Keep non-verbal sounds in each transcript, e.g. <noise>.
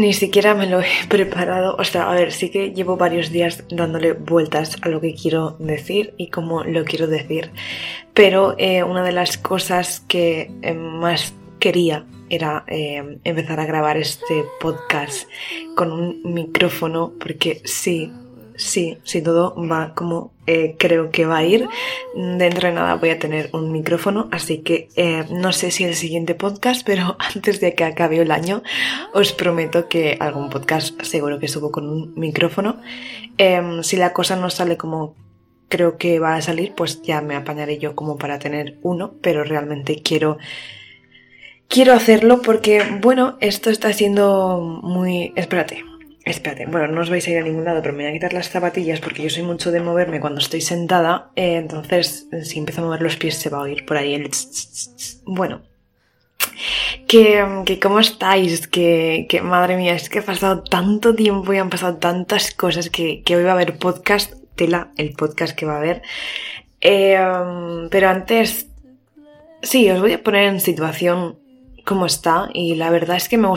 Ni siquiera me lo he preparado. O sea, a ver, sí que llevo varios días dándole vueltas a lo que quiero decir y cómo lo quiero decir. Pero eh, una de las cosas que eh, más quería era eh, empezar a grabar este podcast con un micrófono porque sí, sí, si todo va como eh, creo que va a ir, dentro de nada voy a tener un micrófono, así que eh, no sé si el siguiente podcast, pero <laughs> antes de que acabe el año os prometo que algún podcast seguro que subo con un micrófono. Em, si la cosa no sale como creo que va a salir, pues ya me apañaré yo como para tener uno, pero realmente quiero quiero hacerlo porque, bueno, esto está siendo muy... Espérate, Espérate, bueno, no os vais a ir a ningún lado, pero me voy a quitar las zapatillas porque yo soy mucho de moverme cuando estoy sentada, eh, entonces si empiezo a mover los pies se va a oír por ahí el... Bueno, que, que cómo estáis, que, que, madre mía, es que ha pasado tanto tiempo y han pasado tantas cosas que, que hoy va a haber podcast, tela, el podcast que va a haber. Eh, pero antes, sí, os voy a poner en situación cómo está y la verdad es que me,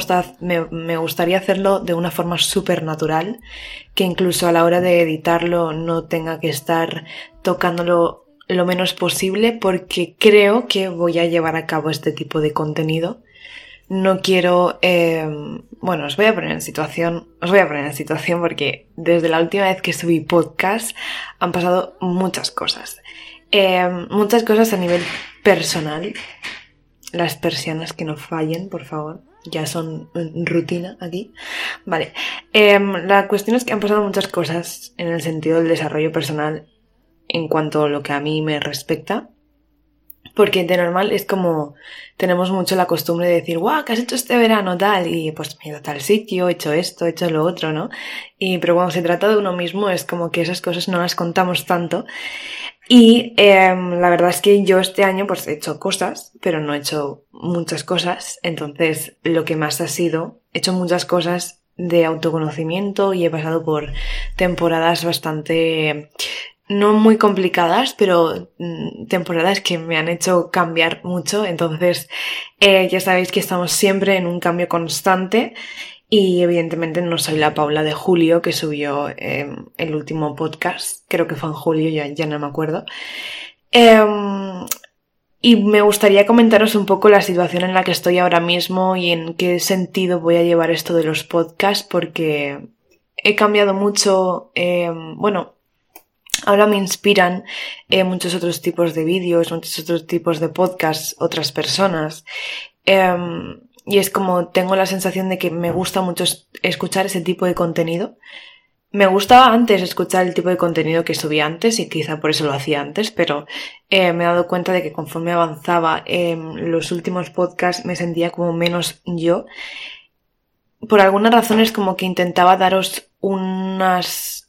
me, gustaría hacerlo de una forma súper natural, que incluso a la hora de editarlo no tenga que estar tocándolo lo menos posible porque creo que voy a llevar a cabo este tipo de contenido. No quiero, eh, bueno, os voy a poner en situación, os voy a poner en situación porque desde la última vez que subí podcast han pasado muchas cosas. Eh, muchas cosas a nivel personal las persianas que no fallen, por favor. Ya son rutina aquí. Vale. Em, la cuestión es que han pasado muchas cosas en el sentido del desarrollo personal en cuanto a lo que a mí me respecta. Porque de normal es como tenemos mucho la costumbre de decir, guau, ¿qué has hecho este verano tal? Y pues me he ido a tal sitio, he hecho esto, he hecho lo otro, ¿no? Y pero cuando se trata de uno mismo es como que esas cosas no las contamos tanto. Y em, la verdad es que yo este año pues he hecho cosas, pero no he hecho muchas cosas. Entonces lo que más ha sido, he hecho muchas cosas de autoconocimiento y he pasado por temporadas bastante no muy complicadas, pero mm, temporadas que me han hecho cambiar mucho. Entonces, eh, ya sabéis que estamos siempre en un cambio constante y evidentemente no soy la Paula de Julio que subió em, el último podcast, creo que fue en julio, ya, ya no me acuerdo. Em, y me gustaría comentaros un poco la situación en la que estoy ahora mismo y en qué sentido voy a llevar esto de los podcasts porque he cambiado mucho, em, bueno, Ahora me inspiran eh, muchos otros tipos de vídeos, muchos otros tipos de podcasts, otras personas y es como tengo la sensación de que me gusta mucho escuchar ese tipo de contenido. Me gustaba antes escuchar el tipo de contenido que subía antes y quizá por eso lo hacía antes, pero eh, me he dado cuenta de que conforme avanzaba en los últimos podcasts me sentía como menos yo. Por alguna razón es como que intentaba daros unas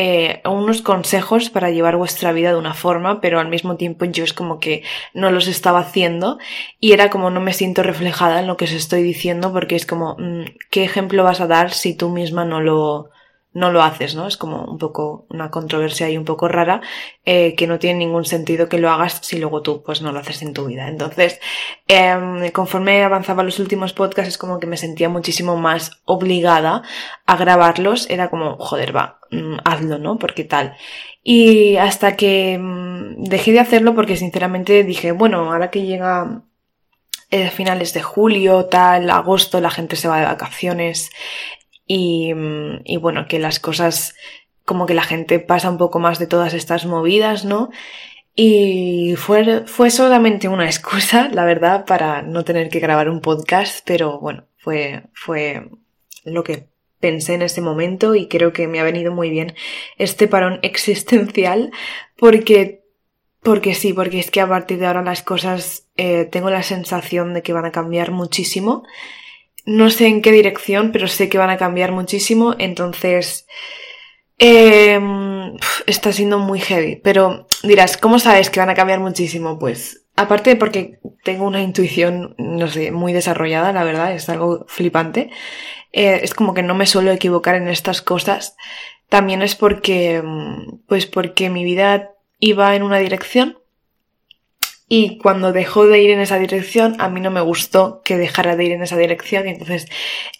eh, unos consejos para llevar vuestra vida de una forma, pero al mismo tiempo yo es como que no los estaba haciendo y era como no me siento reflejada en lo que os estoy diciendo porque es como, mm, ¿qué ejemplo vas a dar si tú misma no lo, no lo haces, ¿no? Es como un poco una controversia ahí un poco rara, eh, que no tiene ningún sentido que lo hagas si luego tú pues no lo haces en tu vida. Entonces, eh, conforme avanzaba los últimos podcasts es como que me sentía muchísimo más obligada a grabarlos, era como, joder, va, mm, hazlo, ¿no? Porque tal. Y hasta que mm, dejé de hacerlo porque sinceramente dije, bueno, ahora que llega eh, finales de julio, tal, agosto, la gente se va de vacaciones, y, y bueno, que las cosas como que la gente pasa un poco más de todas estas movidas, ¿no? Y fue, fue solamente una excusa, la verdad, para no tener que grabar un podcast, pero bueno, fue, fue lo que pensé en ese momento y creo que me ha venido muy bien este parón <laughs> existencial porque, porque sí, porque es que a partir de ahora las cosas eh, tengo la sensación de que van a cambiar muchísimo no sé en qué dirección, pero sé que van a cambiar muchísimo, entonces em, está siendo muy heavy. Pero dirás, ¿cómo sabes que van a cambiar muchísimo? Pues aparte porque tengo una intuición, no sé, muy desarrollada, la verdad, es algo flipante. Eh, es como que no me suelo equivocar en estas cosas. También es porque, pues porque mi vida iba en una dirección y cuando dejó de ir en esa dirección, a mí no me gustó que dejara de ir en esa dirección. Y entonces,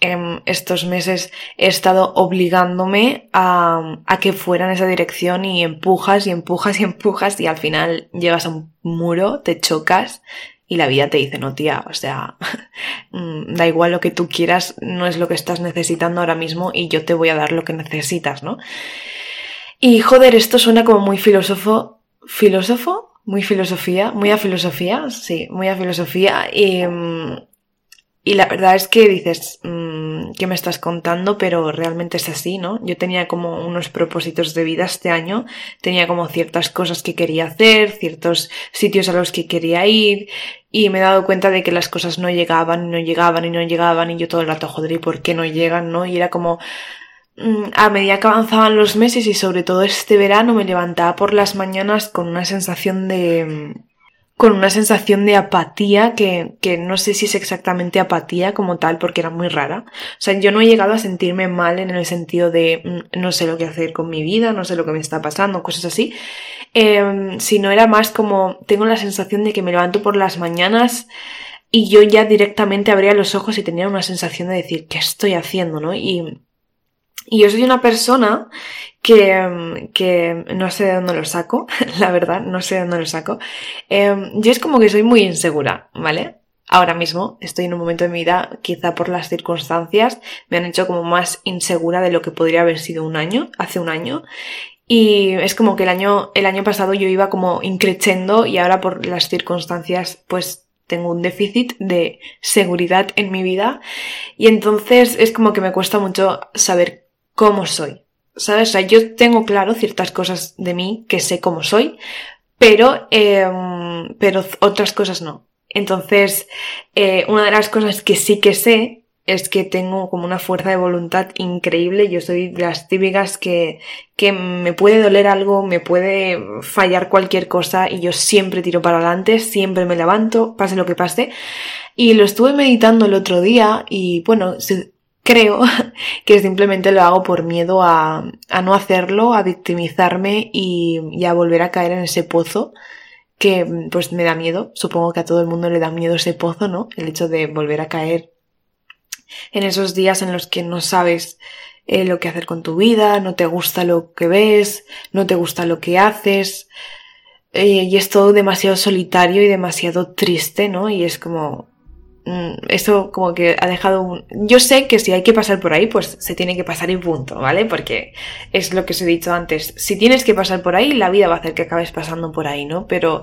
en estos meses he estado obligándome a, a, que fuera en esa dirección y empujas y empujas y empujas y al final llegas a un muro, te chocas y la vida te dice, no tía, o sea, <laughs> mm, da igual lo que tú quieras, no es lo que estás necesitando ahora mismo y yo te voy a dar lo que necesitas, ¿no? Y joder, esto suena como muy filósofo, filósofo, muy filosofía, muy a filosofía, sí, muy a filosofía. Y, y la verdad es que dices, mmm, ¿qué me estás contando? Pero realmente es así, ¿no? Yo tenía como unos propósitos de vida este año, tenía como ciertas cosas que quería hacer, ciertos sitios a los que quería ir, y me he dado cuenta de que las cosas no llegaban, no llegaban, y no llegaban, y yo todo el rato, joder, ¿y por qué no llegan, no? Y era como, Mm, a medida que avanzaban los meses y sobre todo este verano me levantaba por las mañanas con una sensación de con una sensación de apatía que, que no sé si es exactamente apatía como tal porque era muy rara. O sea, yo no he llegado a sentirme mal en el sentido de mm, no sé lo que hacer con mi vida, no sé lo que me está pasando, cosas así. Eh, sino era más como tengo la sensación de que me levanto por las mañanas y yo ya directamente abría los ojos y tenía una sensación de decir, ¿qué estoy haciendo? ¿no? Y y yo soy una persona que, que no sé de dónde lo saco, <laughs> la verdad, no sé de dónde lo saco. Eh, yo es como que soy muy insegura, ¿vale? Ahora mismo estoy en un momento de mi vida, quizá por las circunstancias, me han hecho como más insegura de lo que podría haber sido un año, hace un año. Y es como que el año, el año pasado yo iba como increchendo y ahora por las circunstancias, pues tengo un déficit de seguridad en mi vida. Y entonces es como que me cuesta mucho saber cómo soy. ¿Sabes? O sea, yo tengo claro ciertas cosas de mí que sé cómo soy, pero, em, pero otras cosas no. Entonces, eh, una de las cosas que sí que sé es que tengo como una fuerza de voluntad increíble. Yo soy de las típicas que, que me puede doler algo, me puede fallar cualquier cosa y yo siempre tiro para adelante, siempre me levanto, pase lo que pase. Y lo estuve meditando el otro día y bueno, creo <laughs> que simplemente lo hago por miedo a, a no hacerlo, a victimizarme y, a volver a caer en ese pozo que pues me da miedo. Supongo que a todo el mundo le da miedo ese pozo, ¿no? El hecho de volver a caer en esos días en los que no sabes eh, lo que hacer con tu vida, no te gusta lo que ves, no te gusta lo que haces. Eh, y es todo demasiado solitario y demasiado triste, ¿no? Y es como, Mm, eso como que ha dejado un... Yo sé que si hay que pasar por ahí, pues se tiene que pasar y punto, ¿vale? Porque es lo que os he dicho antes. Si tienes que pasar por ahí, la vida va a hacer que acabes pasando por ahí, ¿no? Pero...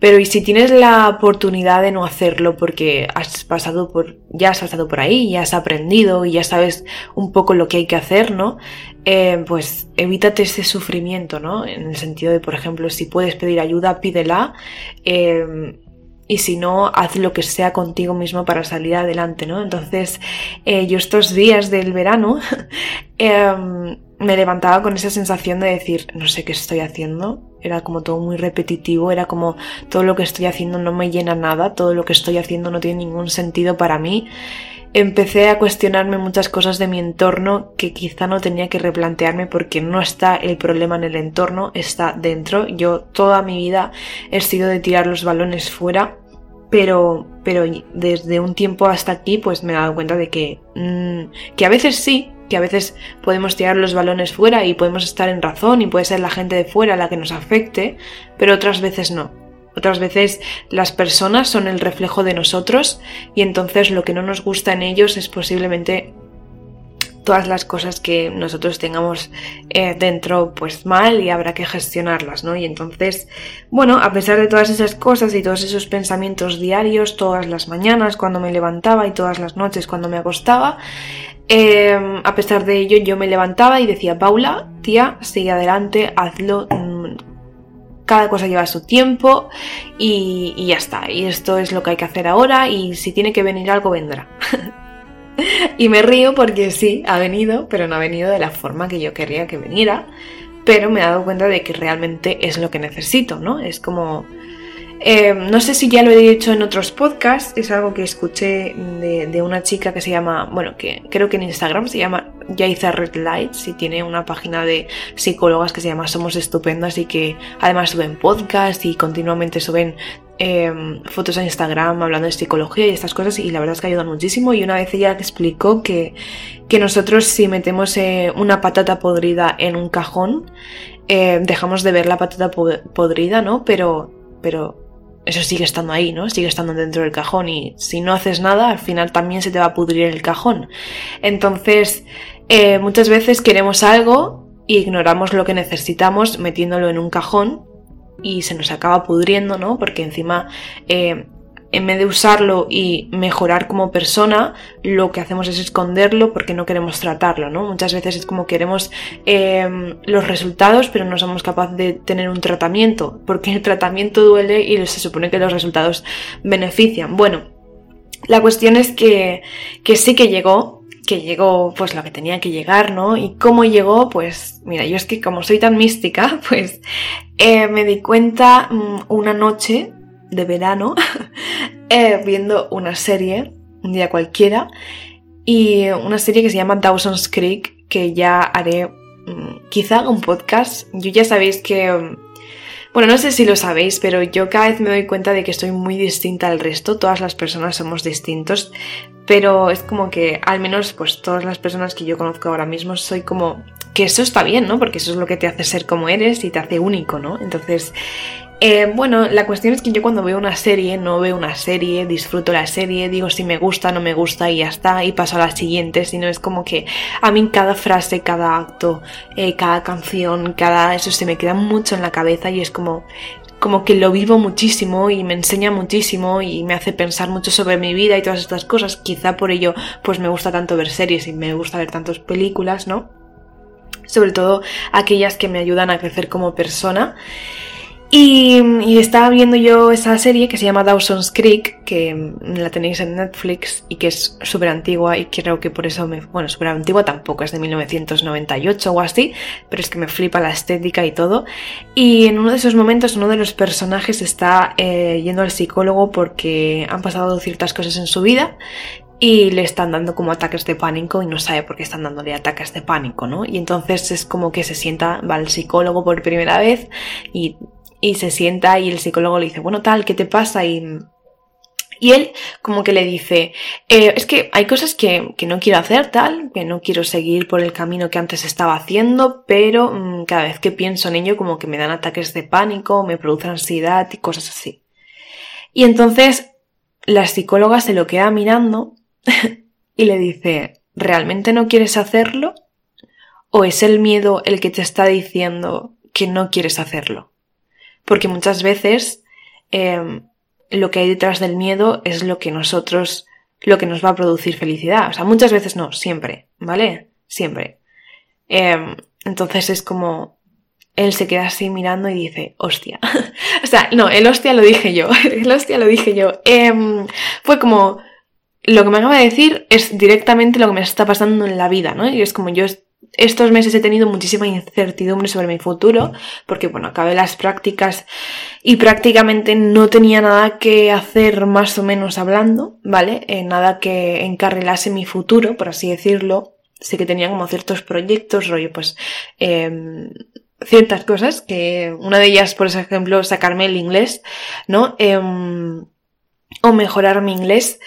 Pero y si tienes la oportunidad de no hacerlo porque has pasado por, ya has pasado por ahí, ya has aprendido y ya sabes un poco lo que hay que hacer, ¿no? Eh, pues evítate ese sufrimiento, ¿no? En el sentido de, por ejemplo, si puedes pedir ayuda, pídela. Eh, y si no, haz lo que sea contigo mismo para salir adelante, ¿no? Entonces, eh, yo estos días del verano <laughs> em, me levantaba con esa sensación de decir, no sé qué estoy haciendo, era como todo muy repetitivo, era como todo lo que estoy haciendo no me llena nada, todo lo que estoy haciendo no tiene ningún sentido para mí. Empecé a cuestionarme muchas cosas de mi entorno que quizá no tenía que replantearme porque no está el problema en el entorno, está dentro. Yo toda mi vida he sido de tirar los balones fuera pero, pero desde un tiempo hasta aquí pues me he dado cuenta de que, mm, que a veces sí, que a veces podemos tirar los balones fuera y podemos estar en razón y puede ser la gente de fuera la que nos afecte, pero otras veces no. Otras veces las personas son el reflejo de nosotros y entonces lo que no nos gusta en ellos es posiblemente todas las cosas que nosotros tengamos eh, dentro pues mal y habrá que gestionarlas, ¿no? Y entonces, bueno, a pesar de todas esas cosas y todos esos pensamientos diarios, todas las mañanas cuando me levantaba y todas las noches cuando me acostaba, em, a pesar de ello yo me levantaba y decía, Paula, tía, sigue adelante, hazlo, cada cosa lleva su tiempo y, ya está, y esto es lo que hay que hacer ahora y si tiene que venir algo vendrá. <laughs> y me río porque sí, ha venido, pero no ha venido de la forma que yo quería que viniera. Pero me he dado cuenta de que realmente es lo que necesito, ¿no? Es como... Eh, no sé si ya lo he dicho en otros podcasts, es algo que escuché de, una chica que se llama, bueno, que creo que en Instagram se llama ya hice Red Lights y tiene una página de psicólogas que se llama Somos Estupendas y que además suben podcast y continuamente suben em, fotos a Instagram hablando de psicología y estas cosas y la verdad es que ayudan muchísimo y una vez ella explicó que, que nosotros si metemos eh, una patata podrida en un cajón eh, dejamos de ver la patata podrida, ¿no? Pero, pero eso sigue estando ahí, ¿no? Sigue estando dentro del cajón y si no haces nada, al final también se te va a pudrir el cajón. Entonces, eh, muchas veces queremos algo y ignoramos lo que necesitamos metiéndolo en un cajón y se nos acaba pudriendo, ¿no? Porque encima eh, en vez de usarlo y mejorar como persona, lo que hacemos es esconderlo porque no queremos tratarlo, ¿no? Muchas veces es como queremos em, los resultados, pero no somos capaces de tener un tratamiento, porque el tratamiento duele y se supone que los resultados benefician. Bueno, la cuestión es que, que sí que llegó, que llegó pues lo que tenía que llegar, ¿no? Y cómo llegó, pues mira, yo es que como soy tan mística, <laughs> pues eh, me di cuenta mm, una noche de verano <laughs> eh, viendo una serie, un día cualquiera, y una serie que se llama Dawson's Creek, que ya haré mm, quizá un podcast. Yo ya sabéis que... Mm, bueno, no sé si lo sabéis, pero yo cada vez me doy cuenta de que estoy muy distinta al resto. Todas las personas somos distintos, pero es como que al menos pues todas las personas que yo conozco ahora mismo soy como que eso está bien, ¿no? Porque eso es lo que te hace ser como eres y te hace único, ¿no? Entonces, eh, bueno, la cuestión es que yo cuando veo una serie, no veo una serie, disfruto la serie, digo si me gusta, no me gusta y ya está, y paso a la siguiente, sino es como que a mí cada frase, cada acto, eh, cada canción, cada eso se me queda mucho en la cabeza y es como como que lo vivo muchísimo y me enseña muchísimo y me hace pensar mucho sobre mi vida y todas estas cosas. Quizá por ello pues me gusta tanto ver series y me gusta ver tantas películas, ¿no? Sobre todo aquellas que me ayudan a crecer como persona. Y, estaba viendo yo esa serie que se llama Dawson's Creek, que la tenéis en Netflix y que es súper antigua y creo que por eso me... Bueno, súper antigua tampoco, es de 1998 o así, pero es que me flipa la estética y todo. Y en uno de esos momentos uno de los personajes está eh, yendo al psicólogo porque han pasado ciertas cosas en su vida y le están dando como ataques de pánico y no sabe por qué están dándole ataques de pánico, ¿no? Y entonces es como que se sienta, va al psicólogo por primera vez y y se sienta y el psicólogo le dice, bueno, tal, ¿qué te pasa? Y, y él como que le dice, eh, es que hay cosas que, que, no quiero hacer tal, que no quiero seguir por el camino que antes estaba haciendo, pero mm, cada vez que pienso en ello como que me dan ataques de pánico, me produce ansiedad y cosas así. Y entonces la psicóloga se lo queda mirando <laughs> y le dice, ¿realmente no quieres hacerlo? ¿O es el miedo el que te está diciendo que no quieres hacerlo? Porque muchas veces em, lo que hay detrás del miedo es lo que nosotros, lo que nos va a producir felicidad. O sea, muchas veces no, siempre, ¿vale? Siempre. Em, entonces es como, él se queda así mirando y dice, hostia. <laughs> o sea, no, el hostia lo dije yo, <laughs> el hostia lo dije yo. Em, fue como, lo que me acaba de decir es directamente lo que me está pasando en la vida, ¿no? Y es como yo estos meses he tenido muchísima incertidumbre sobre mi futuro, porque bueno, acabé las prácticas y prácticamente no tenía nada que hacer más o menos hablando, ¿vale? Eh, nada que encarrilase mi futuro, por así decirlo. Sé que tenía como ciertos proyectos, rollo, pues, eh, ciertas cosas, que una de ellas, por ejemplo, sacarme el inglés, ¿no? Eh, o mejorar mi inglés.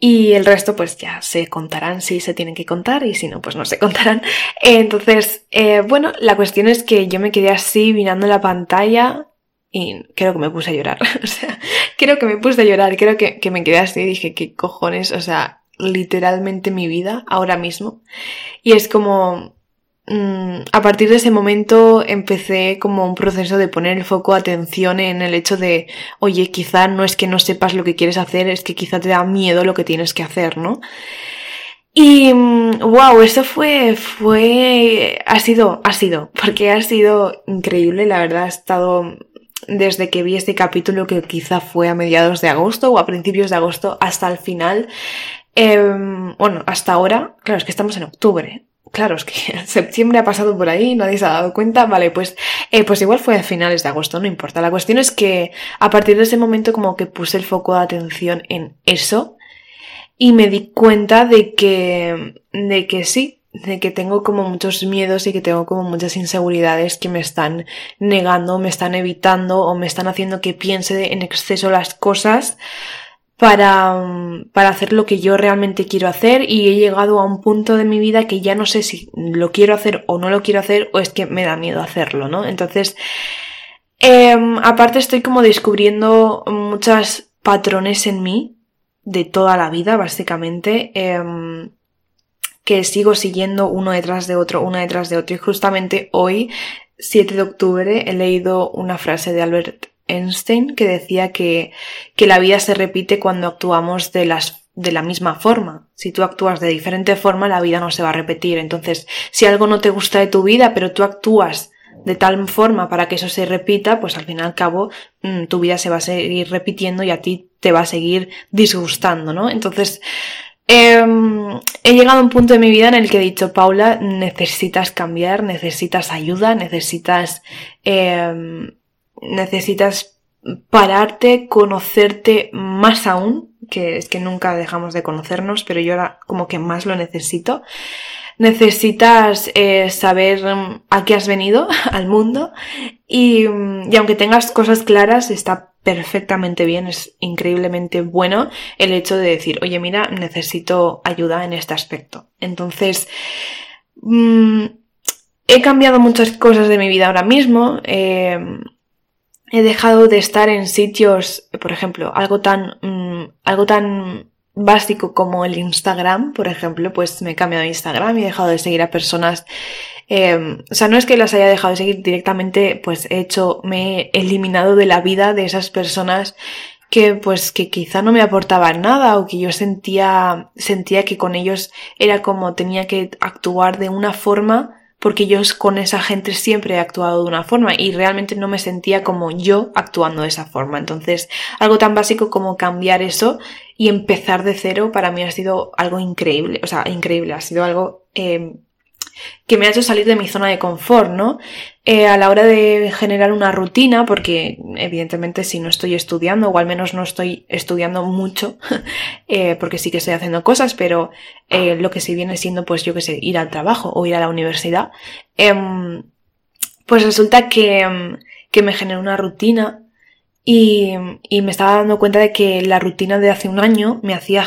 Y el resto pues ya se contarán si se tienen que contar y si no pues no se <laughs> contarán. Entonces, eh, bueno, la cuestión es que yo me quedé así mirando la pantalla y creo que me puse a llorar. <laughs> o sea, creo que me puse a llorar, creo que, que me quedé así y dije, ¿qué cojones? O sea, literalmente mi vida ahora mismo. Y es como, a partir de ese momento empecé como un proceso de poner el foco atención en el hecho de, oye, quizá no es que no sepas lo que quieres hacer, es que quizá te da miedo lo que tienes que hacer, ¿no? Y wow, mm, eso fue, fue, ha sido, ha sido, porque ha sido increíble, la verdad, ha estado desde que vi este capítulo que quizá fue a mediados de agosto o a principios de agosto hasta el final. Em, bueno, hasta ahora, claro, es que estamos en octubre. Claro, es que <laughs> septiembre ha pasado por ahí, nadie se ha dado cuenta. Vale, pues, eh, pues igual fue a finales de agosto, no importa. La cuestión es que a partir de ese momento como que puse el foco de atención en eso y me di cuenta de que, de que sí, de que tengo como muchos miedos y que tengo como muchas inseguridades que me están negando, me están evitando o me están haciendo que piense en exceso las cosas para, para hacer lo que yo realmente quiero hacer y he llegado a un punto de mi vida que ya no sé si lo quiero hacer o no lo quiero hacer o es que me da miedo hacerlo, ¿no? Entonces, em, aparte estoy como descubriendo muchos patrones en mí de toda la vida, básicamente. Em, que sigo siguiendo uno detrás de otro, uno detrás de otro. Y justamente hoy, 7 de octubre, he leído una frase de Albert Einstein que decía que, que la vida se repite cuando actuamos de las de la misma forma. Si tú actúas de diferente forma, la vida no se va a repetir. Entonces, si algo no te gusta de tu vida, pero tú actúas de tal forma para que eso se repita, pues al fin y al cabo mm, tu vida se va a seguir repitiendo y a ti te va a seguir disgustando, ¿no? Entonces, Em, he llegado a un punto de mi vida en el que he dicho, Paula, necesitas cambiar, necesitas ayuda, necesitas, em, necesitas pararte, conocerte más aún, que es que nunca dejamos de conocernos, pero yo ahora como que más lo necesito. Necesitas eh, saber em, a qué has venido <laughs> al mundo y, y aunque tengas cosas claras, está perfectamente bien, es increíblemente bueno el hecho de decir, oye, mira, necesito ayuda en este aspecto. Entonces, mm, he cambiado muchas cosas de mi vida ahora mismo. Eh, he dejado de estar en sitios, por ejemplo, algo tan, mm, algo tan básico como el Instagram, por ejemplo, pues me he cambiado de Instagram y he dejado de seguir a personas eh, o sea, no es que las haya dejado de seguir directamente, pues he hecho, me he eliminado de la vida de esas personas que pues que quizá no me aportaban nada o que yo sentía sentía que con ellos era como tenía que actuar de una forma porque yo con esa gente siempre he actuado de una forma y realmente no me sentía como yo actuando de esa forma. Entonces, algo tan básico como cambiar eso y empezar de cero para mí ha sido algo increíble, o sea, increíble, ha sido algo eh, que me ha hecho salir de mi zona de confort, ¿no? Eh, a la hora de generar una rutina, porque evidentemente si no estoy estudiando, o al menos no estoy estudiando mucho, <laughs> eh, porque sí que estoy haciendo cosas, pero eh, lo que sí viene siendo, pues yo que sé, ir al trabajo o ir a la universidad, em, pues resulta que, em, que me generó una rutina y, y me estaba dando cuenta de que la rutina de hace un año me hacía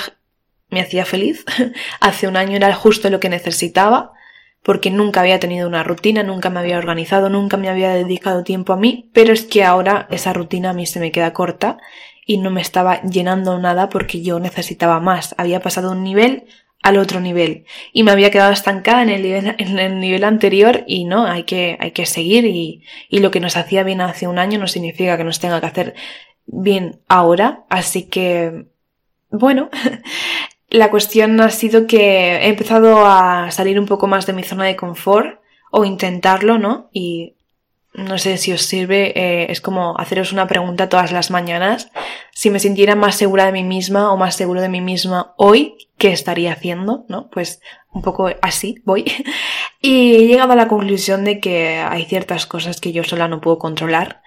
me hacía feliz. <laughs> hace un año era justo lo que necesitaba porque nunca había tenido una rutina, nunca me había organizado, nunca me había dedicado tiempo a mí, pero es que ahora esa rutina a mí se me queda corta y no me estaba llenando nada porque yo necesitaba más. Había pasado un nivel al otro nivel y me había quedado estancada en el nivel, <laughs> en el nivel anterior y no, hay que, hay que seguir y, y lo que nos hacía bien hace un año no significa que nos tenga que hacer bien ahora, así que bueno, <laughs> La cuestión ha sido que he empezado a salir un poco más de mi zona de confort o intentarlo, ¿no? Y no sé si os sirve, eh, es como haceros una pregunta todas las mañanas. Si me sintiera más segura de mí misma o más seguro de mí misma hoy, ¿qué estaría haciendo? ¿No? Pues un poco así voy. <laughs> y he llegado a la conclusión de que hay ciertas cosas que yo sola no puedo controlar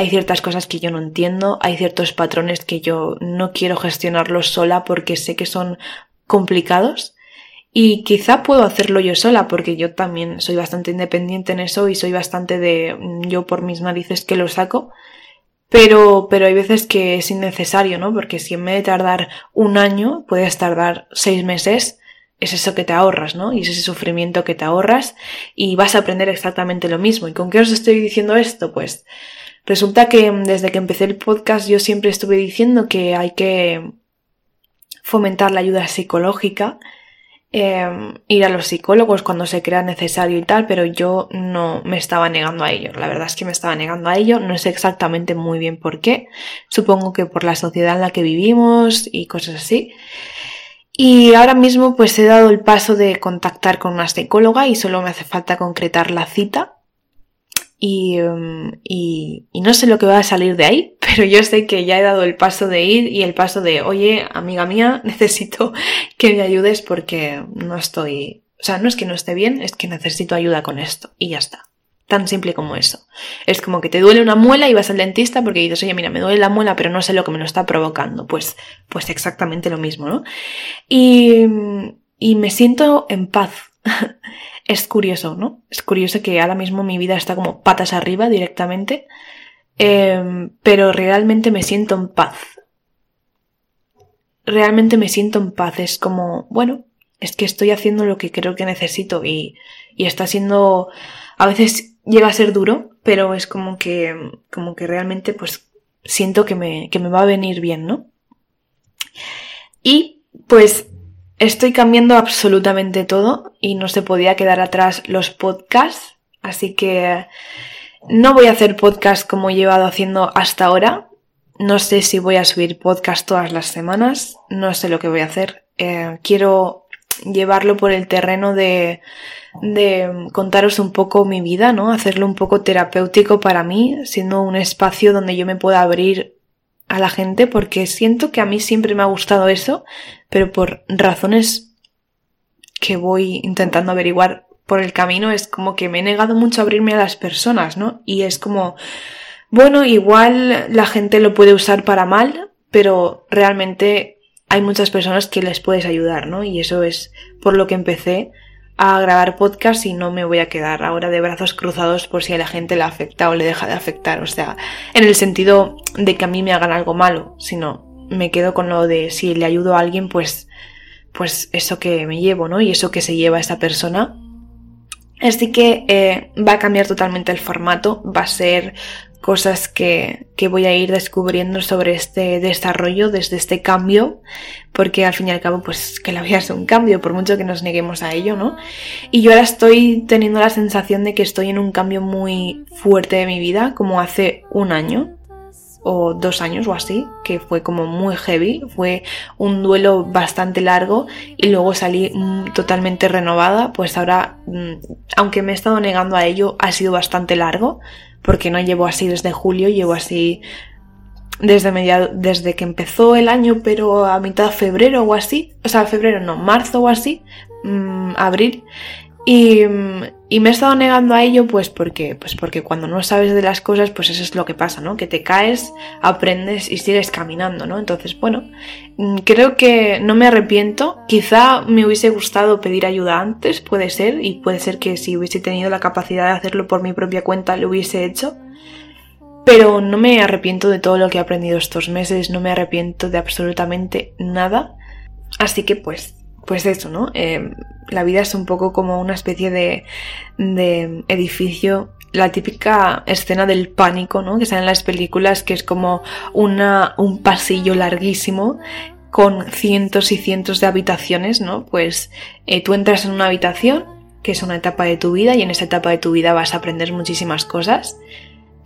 hay ciertas cosas que yo no entiendo, hay ciertos patrones que yo no quiero gestionarlos sola porque sé que son complicados y quizá puedo hacerlo yo sola porque yo también soy bastante independiente en eso y soy bastante de mm, yo por mis narices que lo saco. Pero, pero hay veces que es innecesario, ¿no? Porque si en vez de tardar un año, puedes tardar seis meses, es eso que te ahorras, ¿no? Y es ese sufrimiento que te ahorras y vas a aprender exactamente lo mismo. ¿Y con qué os estoy diciendo esto? Pues, Resulta que mm, desde que empecé el podcast yo siempre estuve diciendo que hay que fomentar la ayuda psicológica, em, ir a los psicólogos cuando se crea necesario y tal, pero yo no me estaba negando a ello. La verdad es que me estaba negando a ello, no sé exactamente muy bien por qué. Supongo que por la sociedad en la que vivimos y cosas así. Y ahora mismo pues he dado el paso de contactar con una psicóloga y solo me hace falta concretar la cita Em, y, y, no sé lo que va a salir de ahí, <laughs> pero yo sé que ya he dado el paso de ir y el paso de, oye, amiga mía, <laughs> necesito que me ayudes porque no estoy, o sea, no es que no esté bien, es que necesito ayuda con esto y ya está. Tan simple como eso. Es como que te duele una muela y vas al dentista porque dices, oye, mira, me duele la muela, pero no sé lo que me lo está provocando. Pues, pues exactamente lo mismo, ¿no? Y, y me siento en paz es curioso, ¿no? Es curioso que ahora mismo mi vida está como patas arriba directamente, em, pero realmente me siento en paz. Realmente me siento en paz. Es como, bueno, es que estoy haciendo lo que creo que necesito y, y está siendo, a veces llega a ser duro, pero es como que, como que realmente pues siento que me, que me va a venir bien, ¿no? Y pues estoy cambiando absolutamente todo y no se podía quedar atrás los podcasts, así que no voy a hacer podcast como he llevado haciendo hasta ahora. No sé si voy a subir podcast todas las semanas, no sé lo que voy a hacer. Eh, quiero llevarlo por el terreno de, de contaros un poco mi vida, ¿no? Hacerlo un poco terapéutico para mí, siendo un espacio donde yo me pueda abrir a la gente, porque siento que a mí siempre me ha gustado eso, pero por razones que voy intentando averiguar por el camino, es como que me he negado mucho a abrirme a las personas, ¿no? Y es como, bueno, igual la gente lo puede usar para mal, pero realmente hay muchas personas que les puedes ayudar, ¿no? Y eso es por lo que empecé a grabar podcast y no me voy a quedar ahora de brazos cruzados por si a la gente le afecta o le deja de afectar. O sea, en el sentido de que a mí me hagan algo malo, sino me quedo con lo de si le ayudo a alguien, pues, pues eso que me llevo, ¿no? Y eso que se lleva esa persona. Así que eh, va a cambiar totalmente el formato, va a ser cosas que, que, voy a ir descubriendo sobre este desarrollo, desde este cambio, porque al fin y al cabo, pues que la vida es un cambio, por mucho que nos neguemos a ello, ¿no? Y yo ahora estoy teniendo la sensación de que estoy en un cambio muy fuerte de mi vida, como hace un año o dos años o así, que fue como muy heavy, fue un duelo bastante largo y luego salí mm, totalmente renovada, pues ahora, mm, aunque me he estado negando a ello, ha sido bastante largo, porque no llevo así desde julio, llevo así desde mediado, desde que empezó el año, pero a mitad de febrero o así, o sea, febrero no, marzo o así, mmm, abril, y, y, me he estado negando a ello pues porque, pues porque cuando no sabes de las cosas pues eso es lo que pasa, ¿no? Que te caes, aprendes y sigues caminando, ¿no? Entonces, bueno, mm, creo que no me arrepiento. Quizá me hubiese gustado pedir ayuda antes, puede ser, y puede ser que si hubiese tenido la capacidad de hacerlo por mi propia cuenta lo hubiese hecho. Pero no me arrepiento de todo lo que he aprendido estos meses, no me arrepiento de absolutamente nada. Así que pues pues eso, ¿no? Eh, la vida es un poco como una especie de, de edificio la típica escena del pánico, ¿no? Que sale en las películas, que es como una, un pasillo larguísimo con cientos y cientos de habitaciones, ¿no? Pues eh, tú entras en una habitación, que es una etapa de tu vida, y en esa etapa de tu vida vas a aprender muchísimas cosas.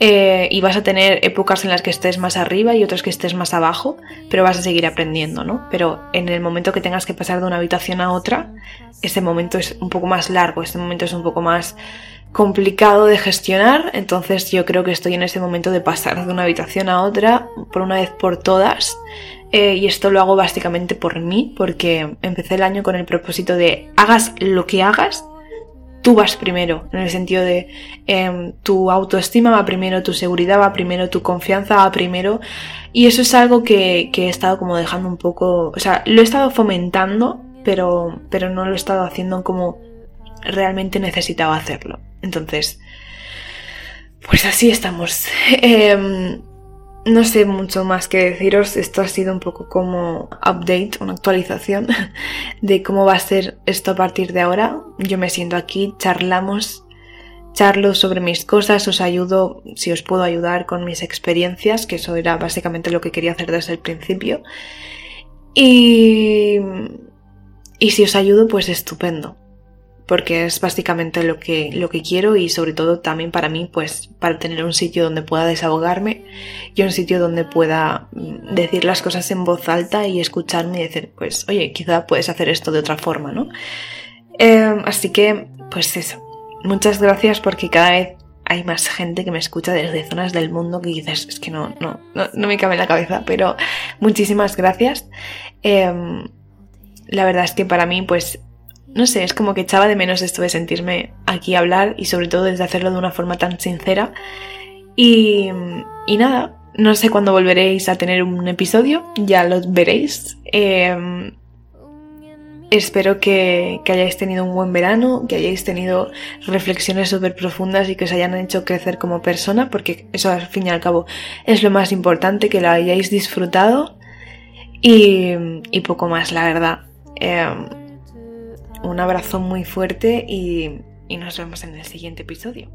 Eh, y vas a tener épocas en las que estés más arriba y otras que estés más abajo, pero vas a seguir aprendiendo, ¿no? Pero en el momento que tengas que pasar de una habitación a otra, ese momento es un poco más largo, este momento es un poco más complicado de gestionar, entonces yo creo que estoy en ese momento de pasar de una habitación a otra por una vez por todas. Eh, y esto lo hago básicamente por mí, porque empecé el año con el propósito de hagas lo que hagas, tú vas primero, en el sentido de em, tu autoestima va primero, tu seguridad va primero, tu confianza va primero. Y eso es algo que, he estado como dejando un poco, o sea, lo he estado fomentando, pero, pero no lo he estado haciendo como realmente necesitaba hacerlo. Entonces, pues así estamos. <laughs> Em, no sé mucho más que deciros, esto ha sido un poco como update, una actualización <laughs> de cómo va a ser esto a partir de ahora. Yo me siento aquí, charlamos, charlo sobre mis cosas, os ayudo, si os puedo ayudar con mis experiencias, que eso era básicamente lo que quería hacer desde el principio. Y, y si os ayudo, pues estupendo porque es básicamente lo que, lo que quiero y sobre todo también para mí, pues para tener un sitio donde pueda desahogarme y un sitio donde pueda mm, decir las cosas en voz alta y escucharme y decir, pues, oye, quizá puedes hacer esto de otra forma, ¿no? Em, así que, pues eso, muchas gracias porque cada vez hay más gente que me escucha desde zonas del mundo que dices, es que no, no, no, me cabe en la cabeza, pero muchísimas gracias. Em, la verdad es que para mí, pues no sé, es como que echaba de menos esto de sentirme aquí a hablar y sobre todo desde hacerlo de una forma tan sincera. Y, y nada, no sé cuándo volveréis a tener un episodio, ya lo veréis. Em, Espero que, hayáis tenido un buen verano, que hayáis tenido reflexiones súper profundas y que os hayan hecho crecer como persona, porque eso al fin y al cabo es lo más importante, que lo hayáis disfrutado y, poco más, la verdad. Em, un abrazo muy fuerte y nos vemos en el siguiente episodio.